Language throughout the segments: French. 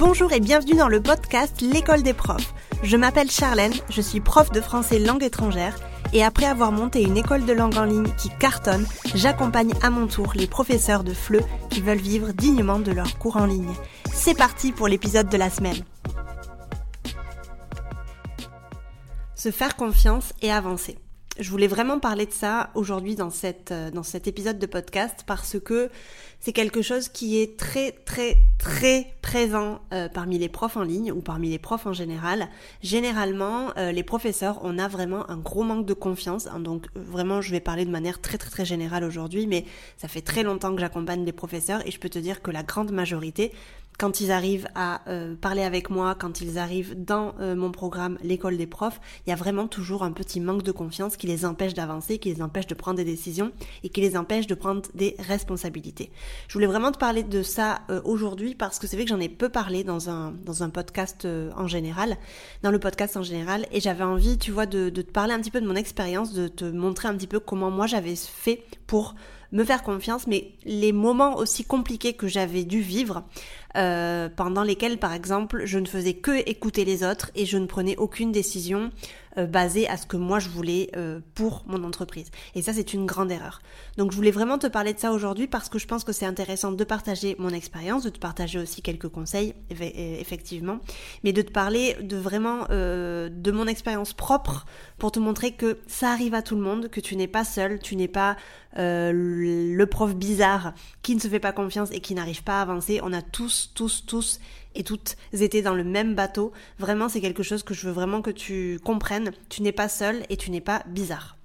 Bonjour et bienvenue dans le podcast L'école des profs. Je m'appelle Charlène, je suis prof de français langue étrangère et après avoir monté une école de langue en ligne qui cartonne, j'accompagne à mon tour les professeurs de FLE qui veulent vivre dignement de leurs cours en ligne. C'est parti pour l'épisode de la semaine. Se faire confiance et avancer. Je voulais vraiment parler de ça aujourd'hui dans, euh, dans cet épisode de podcast parce que c'est quelque chose qui est très très très présent euh, parmi les profs en ligne ou parmi les profs en général. Généralement, euh, les professeurs, on a vraiment un gros manque de confiance. Hein, donc vraiment, je vais parler de manière très très très générale aujourd'hui, mais ça fait très longtemps que j'accompagne les professeurs et je peux te dire que la grande majorité quand ils arrivent à euh, parler avec moi, quand ils arrivent dans euh, mon programme l'école des profs, il y a vraiment toujours un petit manque de confiance qui les empêche d'avancer, qui les empêche de prendre des décisions et qui les empêche de prendre des responsabilités. Je voulais vraiment te parler de ça euh, aujourd'hui parce que c'est vrai que j'en ai peu parlé dans un dans un podcast en général, dans le podcast en général et j'avais envie, tu vois, de, de te parler un petit peu de mon expérience, de te montrer un petit peu comment moi j'avais fait pour me faire confiance, mais les moments aussi compliqués que j'avais dû vivre, euh, pendant lesquels, par exemple, je ne faisais que écouter les autres et je ne prenais aucune décision euh, basée à ce que moi je voulais euh, pour mon entreprise. Et ça, c'est une grande erreur. Donc, je voulais vraiment te parler de ça aujourd'hui parce que je pense que c'est intéressant de partager mon expérience, de te partager aussi quelques conseils, effectivement, mais de te parler de vraiment de mon expérience propre pour te montrer que ça arrive à tout le monde, que tu n'es pas seul, tu n'es pas le prof bizarre qui ne se fait pas confiance et qui n'arrive pas à avancer. On a tous, tous, tous et toutes été dans le même bateau. Vraiment, c'est quelque chose que je veux vraiment que tu comprennes. Tu n'es pas seul et tu n'es pas bizarre.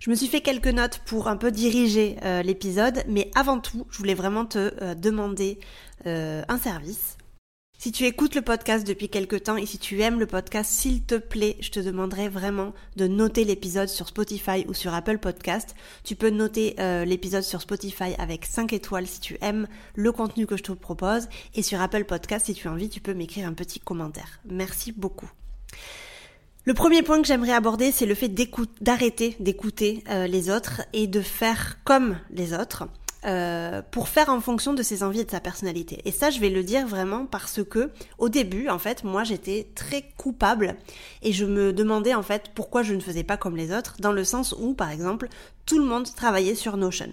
Je me suis fait quelques notes pour un peu diriger euh, l'épisode, mais avant tout, je voulais vraiment te euh, demander euh, un service. Si tu écoutes le podcast depuis quelque temps et si tu aimes le podcast, s'il te plaît, je te demanderai vraiment de noter l'épisode sur Spotify ou sur Apple Podcast. Tu peux noter euh, l'épisode sur Spotify avec 5 étoiles si tu aimes le contenu que je te propose et sur Apple Podcast, si tu as envie, tu peux m'écrire un petit commentaire. Merci beaucoup. Le premier point que j'aimerais aborder, c'est le fait d'arrêter d'écouter euh, les autres et de faire comme les autres. Euh, pour faire en fonction de ses envies et de sa personnalité. Et ça, je vais le dire vraiment parce que au début, en fait, moi, j'étais très coupable et je me demandais en fait pourquoi je ne faisais pas comme les autres, dans le sens où, par exemple, tout le monde travaillait sur Notion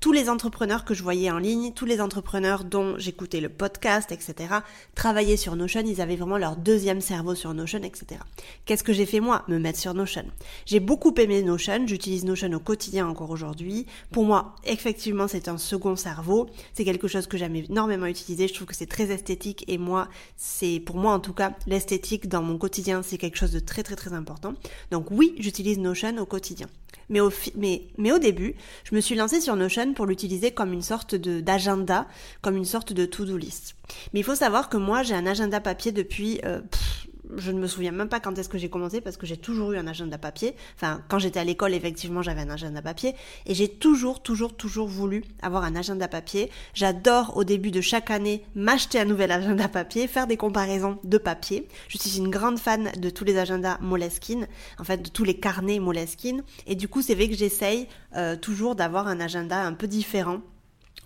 tous les entrepreneurs que je voyais en ligne, tous les entrepreneurs dont j'écoutais le podcast, etc., travaillaient sur Notion, ils avaient vraiment leur deuxième cerveau sur Notion, etc. Qu'est-ce que j'ai fait moi? Me mettre sur Notion. J'ai beaucoup aimé Notion, j'utilise Notion au quotidien encore aujourd'hui. Pour moi, effectivement, c'est un second cerveau. C'est quelque chose que j'aime énormément utiliser. Je trouve que c'est très esthétique et moi, c'est pour moi en tout cas, l'esthétique dans mon quotidien, c'est quelque chose de très très très important. Donc oui, j'utilise Notion au quotidien. Mais au, mais, mais au début, je me suis lancée sur Notion pour l'utiliser comme une sorte d'agenda, comme une sorte de to-do list. Mais il faut savoir que moi, j'ai un agenda papier depuis euh, je ne me souviens même pas quand est-ce que j'ai commencé parce que j'ai toujours eu un agenda papier. Enfin, quand j'étais à l'école, effectivement, j'avais un agenda papier et j'ai toujours, toujours, toujours voulu avoir un agenda papier. J'adore au début de chaque année m'acheter un nouvel agenda papier, faire des comparaisons de papier. Je suis une grande fan de tous les agendas Moleskine, en fait, de tous les carnets Moleskine. Et du coup, c'est vrai que j'essaye euh, toujours d'avoir un agenda un peu différent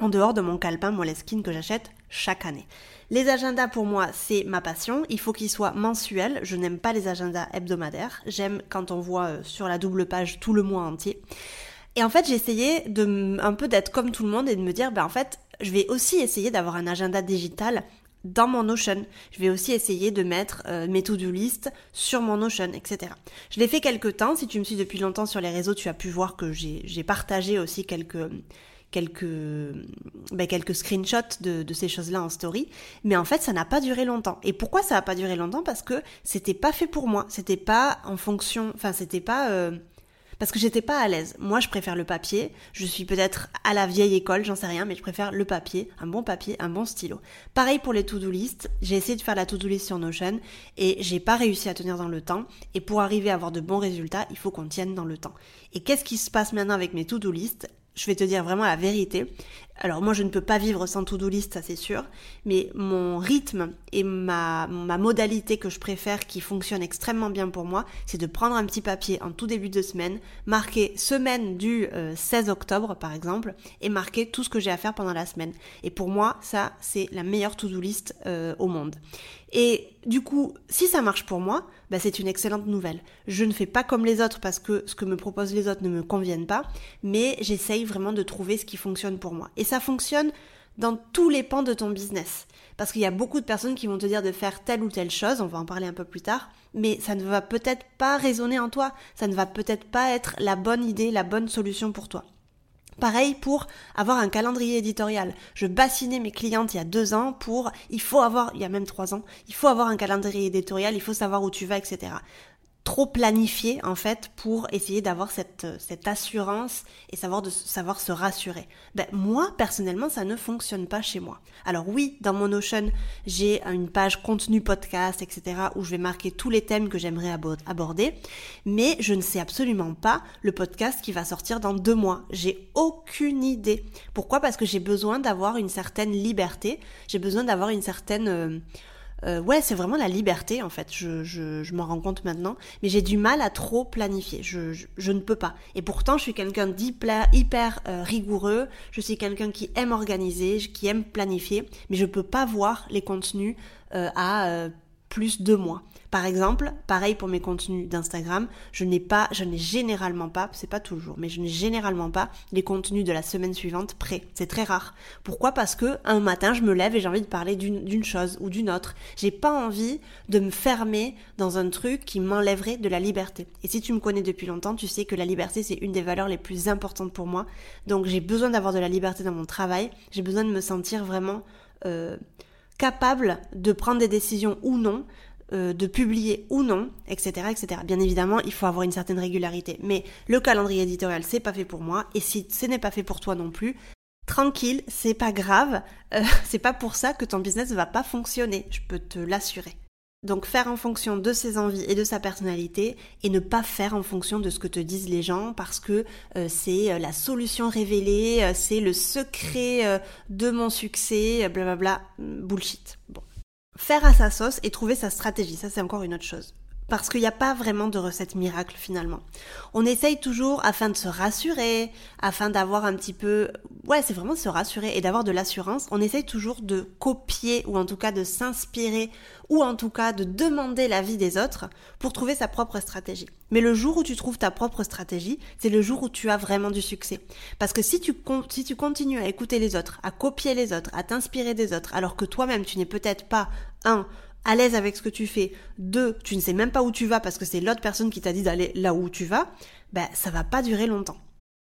en dehors de mon calepin Moleskine que j'achète chaque année. Les agendas pour moi, c'est ma passion. Il faut qu'ils soient mensuels. Je n'aime pas les agendas hebdomadaires. J'aime quand on voit euh, sur la double page tout le mois entier. Et en fait, j'ai essayé de un peu d'être comme tout le monde et de me dire, ben en fait, je vais aussi essayer d'avoir un agenda digital dans mon Notion. Je vais aussi essayer de mettre euh, mes to-do list sur mon Notion, etc. Je l'ai fait quelques temps. Si tu me suis depuis longtemps sur les réseaux, tu as pu voir que j'ai partagé aussi quelques quelques, ben, quelques screenshots de, de ces choses-là en story. Mais en fait, ça n'a pas duré longtemps. Et pourquoi ça n'a pas duré longtemps? Parce que c'était pas fait pour moi. C'était pas en fonction, enfin, c'était pas, euh, parce que j'étais pas à l'aise. Moi, je préfère le papier. Je suis peut-être à la vieille école, j'en sais rien, mais je préfère le papier, un bon papier, un bon stylo. Pareil pour les to-do list. J'ai essayé de faire la to-do list sur Notion et j'ai pas réussi à tenir dans le temps. Et pour arriver à avoir de bons résultats, il faut qu'on tienne dans le temps. Et qu'est-ce qui se passe maintenant avec mes to-do list? Je vais te dire vraiment la vérité. alors moi je ne peux pas vivre sans to-do list, ça c'est sûr, mais mon rythme et ma, ma modalité que je préfère qui fonctionne extrêmement bien pour moi, c'est de prendre un petit papier en tout début de semaine, marquer semaine du 16 euh, octobre par exemple, et marquer tout ce que j'ai à faire pendant la semaine. Et pour moi, ça c'est la meilleure to-do list euh, au monde. Et du coup, si ça marche pour moi, bah c'est une excellente nouvelle. Je ne fais pas comme les autres parce que ce que me proposent les autres ne me conviennent pas, mais j'essaye vraiment de trouver ce qui fonctionne pour moi. Et ça fonctionne dans tous les pans de ton business. Parce qu'il y a beaucoup de personnes qui vont te dire de faire telle ou telle chose, on va en parler un peu plus tard, mais ça ne va peut-être pas résonner en toi, ça ne va peut-être pas être la bonne idée, la bonne solution pour toi. Pareil pour avoir un calendrier éditorial. Je bassinais mes clientes il y a deux ans pour, il faut avoir, il y a même trois ans, il faut avoir un calendrier éditorial, il faut savoir où tu vas, etc trop planifié en fait pour essayer d'avoir cette, cette assurance et savoir de savoir se rassurer. Ben moi personnellement ça ne fonctionne pas chez moi. Alors oui dans mon Notion j'ai une page contenu podcast etc où je vais marquer tous les thèmes que j'aimerais aborder mais je ne sais absolument pas le podcast qui va sortir dans deux mois. J'ai aucune idée. Pourquoi? Parce que j'ai besoin d'avoir une certaine liberté. J'ai besoin d'avoir une certaine euh, euh, ouais, c'est vraiment la liberté en fait. Je, je, je m'en rends compte maintenant, mais j'ai du mal à trop planifier. Je, je, je ne peux pas. Et pourtant, je suis quelqu'un d'hyper hyper euh, rigoureux. Je suis quelqu'un qui aime organiser, qui aime planifier, mais je peux pas voir les contenus euh, à plus de. Par exemple, pareil pour mes contenus d'Instagram, je n'ai pas, je n'ai généralement pas, c'est pas toujours, mais je n'ai généralement pas les contenus de la semaine suivante prêts. C'est très rare. Pourquoi? Parce que un matin, je me lève et j'ai envie de parler d'une chose ou d'une autre. J'ai pas envie de me fermer dans un truc qui m'enlèverait de la liberté. Et si tu me connais depuis longtemps, tu sais que la liberté c'est une des valeurs les plus importantes pour moi. Donc j'ai besoin d'avoir de la liberté dans mon travail. J'ai besoin de me sentir vraiment euh, capable de prendre des décisions ou non, euh, de publier ou non, etc., etc. Bien évidemment, il faut avoir une certaine régularité. Mais le calendrier éditorial, c'est pas fait pour moi. Et si ce n'est pas fait pour toi non plus, tranquille, c'est pas grave. Euh, c'est pas pour ça que ton business va pas fonctionner. Je peux te l'assurer. Donc faire en fonction de ses envies et de sa personnalité et ne pas faire en fonction de ce que te disent les gens parce que euh, c'est euh, la solution révélée, euh, c'est le secret de mon succès, blablabla, mm, bullshit. Bon. Faire à sa sauce et trouver sa stratégie, ça c'est encore une autre chose parce qu'il n'y a pas vraiment de recette miracle finalement. On essaye toujours afin de se rassurer, afin d'avoir un petit peu... Ouais, c'est vraiment de se rassurer et d'avoir de l'assurance. On essaye toujours de copier ou en tout cas de s'inspirer ou en tout cas de demander l'avis des autres pour trouver sa propre stratégie. Mais le jour où tu trouves ta propre stratégie, c'est le jour où tu as vraiment du succès. Parce que si tu, si tu continues à écouter les autres, à copier les autres, à t'inspirer des autres, alors que toi-même tu n'es peut-être pas un à l'aise avec ce que tu fais, deux, tu ne sais même pas où tu vas parce que c'est l'autre personne qui t'a dit d'aller là où tu vas, ben ça va pas durer longtemps.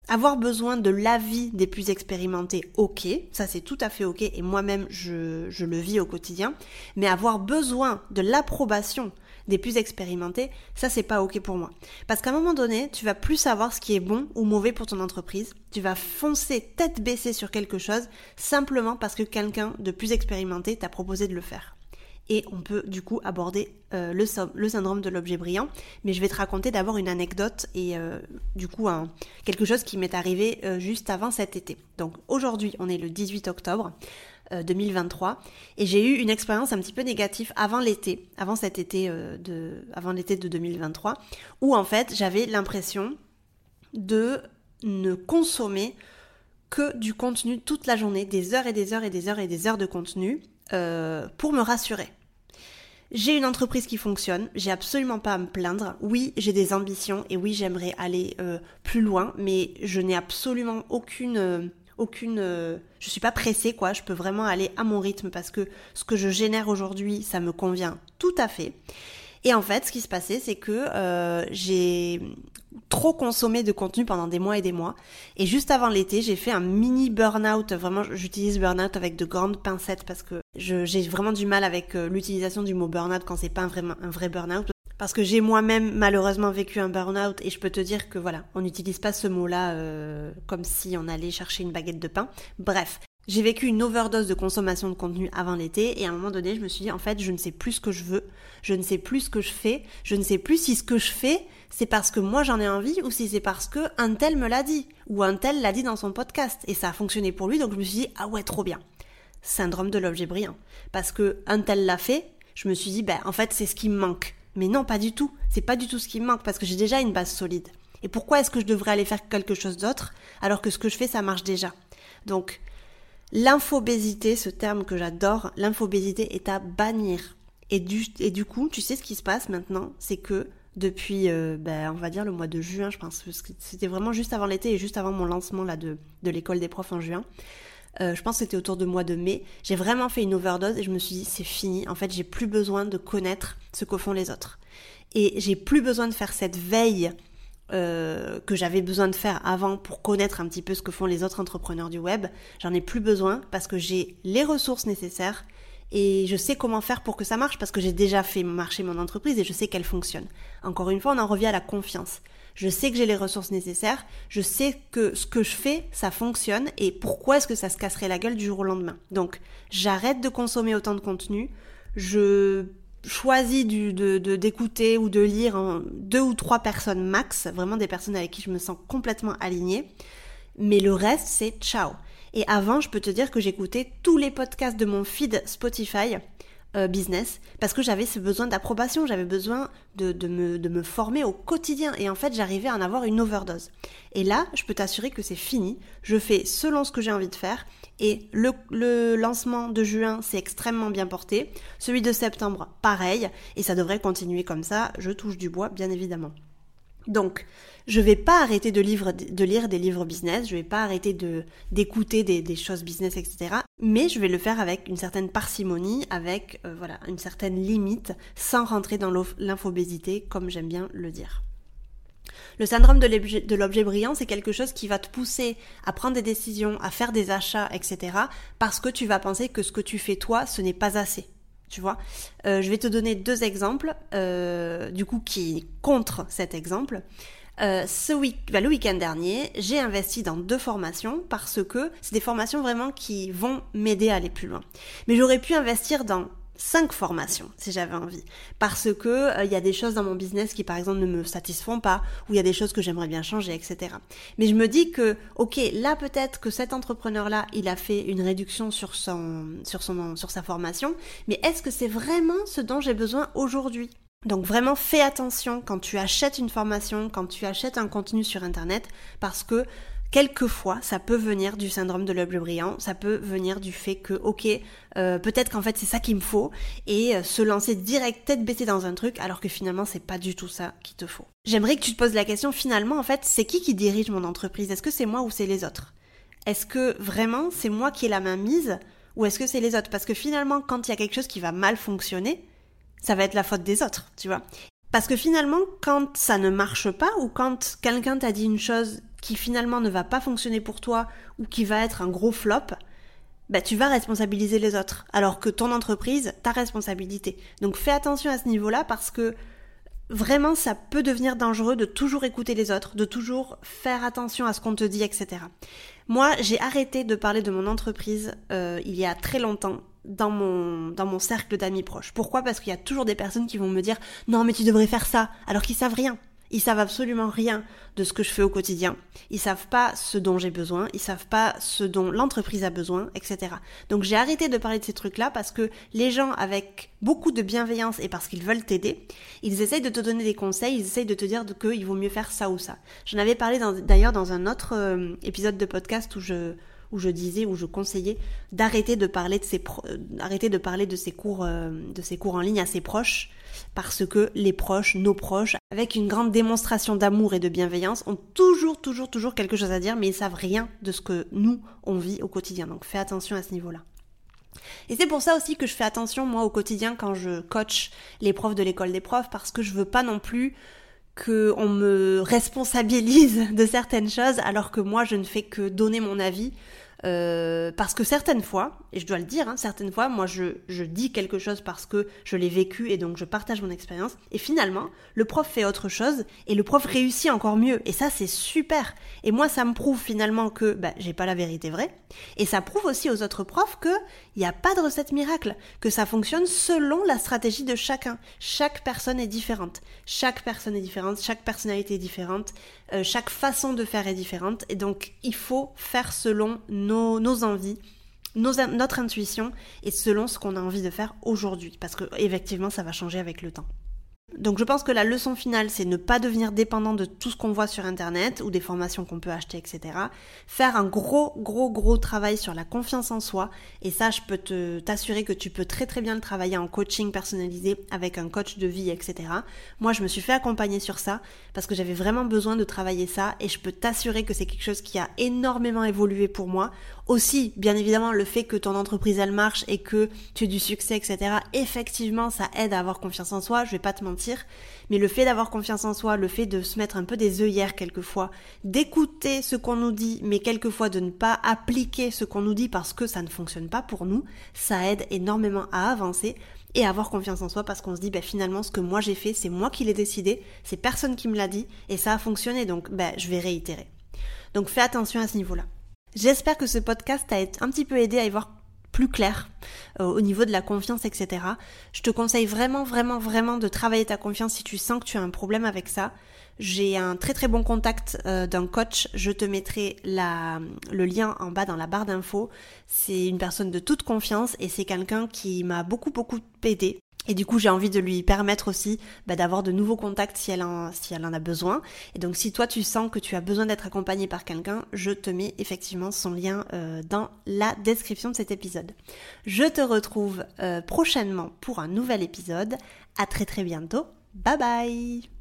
Avoir besoin de l'avis des plus expérimentés, ok, ça c'est tout à fait ok et moi-même je, je le vis au quotidien, mais avoir besoin de l'approbation des plus expérimentés, ça c'est pas ok pour moi. Parce qu'à un moment donné, tu vas plus savoir ce qui est bon ou mauvais pour ton entreprise, tu vas foncer tête baissée sur quelque chose simplement parce que quelqu'un de plus expérimenté t'a proposé de le faire et on peut du coup aborder euh, le, syndrome de l'objet brillant. Mais je vais te raconter d'abord une anecdote et euh, du coup quelque chose qui m'est arrivé euh, juste avant cet été. Donc aujourd'hui on est le 18 octobre 2023 et j'ai eu une expérience un petit peu négative avant l'été, avant cet été de, avant l'été de 2023, où en fait j'avais l'impression de ne consommer que du contenu toute la journée, des heures et des heures et des heures et des heures de contenu pour me rassurer. J'ai une entreprise qui fonctionne, j'ai absolument pas à me plaindre. Oui, j'ai des ambitions et oui, j'aimerais aller euh, plus loin, mais je n'ai absolument aucune euh, aucune euh, je suis pas pressée quoi, je peux vraiment aller à mon rythme parce que ce que je génère aujourd'hui, ça me convient tout à fait. Et en fait, ce qui se passait, c'est que j'ai trop consommé de contenu pendant des mois et des mois. Et juste avant l'été, j'ai fait un mini burn-out. Vraiment, j'utilise burn-out avec de grandes pincettes parce que j'ai vraiment du mal avec euh, l'utilisation du mot burn-out quand c'est pas un vrai, un vrai burn-out. Parce que j'ai moi-même malheureusement vécu un burn-out et je peux te dire que voilà, on n'utilise pas ce mot-là euh, comme si on allait chercher une baguette de pain. Bref, J'ai vécu une overdose de consommation de contenu avant l'été et à un moment donné, je me suis dit en fait, je ne sais plus ce que je veux, je ne sais plus ce que je fais, je ne sais plus si ce que je fais, c'est parce que moi j'en ai envie ou si c'est parce que un tel me l'a dit ou un tel l'a dit dans son podcast et ça a fonctionné pour lui donc je me suis dit ah ouais, trop bien. Syndrome de l'objet brillant parce que un tel l'a fait, je me suis dit ben en fait, c'est ce qui me manque. Mais non, pas du tout. C'est pas du tout ce qui me manque parce que j'ai déjà une base solide. Et pourquoi est-ce que je devrais aller faire quelque chose d'autre alors que ce que je fais ça marche déjà? Donc L'infobésité, ce terme que j'adore, l'infobésité est à bannir. Et du, et du coup, tu sais ce qui se passe maintenant, c'est que depuis, euh, ben, on va dire le mois de juin, je pense, que c'était vraiment juste avant l'été et juste avant mon lancement là de, de l'école des profs en juin. Euh, je pense que c'était autour du mois de mai. J'ai vraiment fait une overdose et je me suis dit c'est fini. En fait, j'ai plus besoin de connaître ce que font les autres. Et j'ai plus besoin de faire cette veille euh, que j'avais besoin de faire avant pour connaître un petit peu ce que font les autres entrepreneurs du web, j'en ai plus besoin parce que j'ai les ressources nécessaires et je sais comment faire pour que ça marche parce que j'ai déjà fait marcher mon entreprise et je sais qu'elle fonctionne. Encore une fois, on en revient à la confiance. Je sais que j'ai les ressources nécessaires, je sais que ce que je fais, ça fonctionne et pourquoi est-ce que ça se casserait la gueule du jour au lendemain. Donc, j'arrête de consommer autant de contenu, je choisi de, d'écouter ou de lire deux ou trois personnes max, vraiment des personnes avec qui je me sens complètement alignée. Mais le reste, c'est ciao. Et avant, je peux te dire que j'écoutais tous les podcasts de mon feed Spotify euh, business parce que j'avais ce besoin d'approbation, j'avais besoin de, de, me, de me former au quotidien. Et en fait j'arrivais à en avoir une overdose. Et là, je peux t'assurer que c'est fini, je fais selon ce que j'ai envie de faire. Et le, le lancement de juin s'est extrêmement bien porté, celui de septembre pareil. Et ça devrait continuer comme ça, je touche du bois bien évidemment. Donc, je vais pas arrêter de, lire des livres business, je vais pas arrêter d'écouter des, choses business, etc. Mais je vais le faire avec une certaine parcimonie, avec euh, voilà une certaine limite, sans rentrer dans l'infobésité, comme j'aime bien le dire. Le syndrome de l'objet brillant, c'est quelque chose qui va te pousser à prendre des décisions, à faire des achats, etc. Parce que tu vas penser que ce que tu fais toi, ce n'est pas assez tu vois. Euh, je vais te donner deux exemples, euh, du coup, qui contre cet exemple. Euh, bah, le week-end dernier, j'ai investi dans deux formations parce que c'est des formations vraiment qui vont m'aider à aller plus loin. Mais j'aurais pu investir dans cinq formations si j'avais envie. Parce que euh, il y a des choses dans mon business qui par exemple ne me satisfont pas ou il y a des choses que j'aimerais bien changer etc mais je me dis que ok là peut-être que cet entrepreneur là il a fait une réduction sur son sur son sur sa formation mais est-ce que c'est vraiment ce dont j'ai besoin aujourd'hui? Donc vraiment fais attention quand tu achètes une formation, quand tu achètes un contenu sur Internet, parce que quelquefois, ça peut venir du syndrome de l'objet brillant, ça peut venir du fait que, ok, euh, peut-être qu'en fait c'est ça qu'il me faut, et euh, se lancer direct tête baissée dans un truc, alors que finalement c'est pas du tout ça qu'il te faut. J'aimerais que tu te poses la question finalement, en fait, c'est qui qui dirige mon entreprise? Est-ce que c'est moi ou c'est les autres? Est-ce que vraiment c'est moi qui ai la main mise ou est-ce que c'est les autres? Parce que finalement, quand il y a quelque chose qui va mal fonctionner, ça va être la faute des autres, tu vois? Parce que finalement, quand ça ne marche pas ou quand quelqu'un t'a dit une chose qui finalement ne va pas fonctionner pour toi ou qui va être un gros flop, bah, tu vas responsabiliser les autres. Alors que ton entreprise, ta responsabilité. Donc fais attention à ce niveau-là parce que vraiment ça peut devenir dangereux de toujours écouter les autres, de toujours faire attention à ce qu'on te dit, etc. Moi, j'ai arrêté de parler de mon entreprise euh, il y a très longtemps dans mon, dans mon cercle d'amis proches. Pourquoi? Parce qu'il y a toujours des personnes qui vont me dire non mais tu devrais faire ça, alors qu'ils savent rien. Ils savent absolument rien de ce que je fais au quotidien. Ils savent pas ce dont j'ai besoin, ils savent pas ce dont l'entreprise a besoin, etc. Donc j'ai arrêté de parler de ces trucs-là parce que les gens avec beaucoup de bienveillance et parce qu'ils veulent t'aider, ils essayent de te donner des conseils, ils essayent de te dire qu'il vaut mieux faire ça ou ça. J'en avais parlé d'ailleurs dans, un autre euh, épisode de podcast où je où je disais, où je conseillais d'arrêter de parler de ces euh, de parler de ces cours, euh, de ces cours en ligne à ses proches, parce que les proches, nos proches, avec une grande démonstration d'amour et de bienveillance, ont toujours, toujours, toujours quelque chose à dire, mais ils savent rien de ce que nous on vit au quotidien. Donc fais attention à ce niveau-là. Et c'est pour ça aussi que je fais attention moi au quotidien quand je coach les profs de l'école des profs parce que je veux pas non plus qu'on me responsabilise de certaines choses alors que moi je ne fais que donner mon avis Euh, parce que certaines fois, et je dois le dire, hein, certaines fois, moi je, dis quelque chose parce que je l'ai vécu et donc je partage mon expérience, et finalement, le prof fait autre chose et le prof réussit encore mieux. Et ça, c'est super. Et moi, ça me prouve finalement que bah, j'ai pas la vérité vraie. Et ça prouve aussi aux autres profs que il n'y a pas de recette miracle, que ça fonctionne selon la stratégie de chacun. Chaque personne est différente. Chaque personne est différente, chaque personnalité est différente, euh, chaque façon de faire est différente. Et donc, il faut faire selon nos, nos envies, notre intuition et selon ce qu'on a envie de faire aujourd'hui. Parce que, effectivement, ça va changer avec le temps. Donc je pense que la leçon finale, c'est ne pas devenir dépendant de tout ce qu'on voit sur Internet ou des formations qu'on peut acheter, etc. Faire un gros, gros, gros travail sur la confiance en soi. Et ça, je peux t'assurer que tu peux très, très bien le travailler en coaching personnalisé avec un coach de vie, etc. Moi, je me suis fait accompagner sur ça parce que j'avais vraiment besoin de travailler ça et je peux t'assurer que c'est quelque chose qui a énormément évolué pour moi. Aussi, bien évidemment, le fait que ton entreprise, elle marche et que tu aies du succès, etc. Effectivement, ça aide à avoir confiance en soi. Je vais pas te mentir mais le fait d'avoir confiance en soi, le fait de se mettre un peu des œillères quelquefois, d'écouter ce qu'on nous dit, mais quelquefois de ne pas appliquer ce qu'on nous dit parce que ça ne fonctionne pas pour nous, ça aide énormément à avancer et à avoir confiance en soi parce qu'on se dit bah, finalement ce que moi j'ai fait, c'est moi qui l'ai décidé, c'est personne qui me l'a dit et ça a fonctionné donc bah, je vais réitérer. Donc fais attention à ce niveau-là. J'espère que ce podcast t'a un petit peu aidé à y voir plus clair euh, au niveau de la confiance, etc. Je te conseille vraiment, vraiment, vraiment de travailler ta confiance si tu sens que tu as un problème avec ça. J'ai un très très bon contact euh, d'un coach. Je te mettrai le lien en bas dans la barre d'infos. C'est une personne de toute confiance et c'est quelqu'un qui m'a beaucoup beaucoup aidé et du coup, j'ai envie de lui permettre aussi bah, d'avoir de nouveaux contacts si elle, en, si elle en a besoin. Et donc, si toi, tu sens que tu as besoin d'être accompagné par quelqu'un, je te mets effectivement son lien euh, dans la description de cet épisode. Je te retrouve euh, prochainement pour un nouvel épisode. À très très bientôt. Bye bye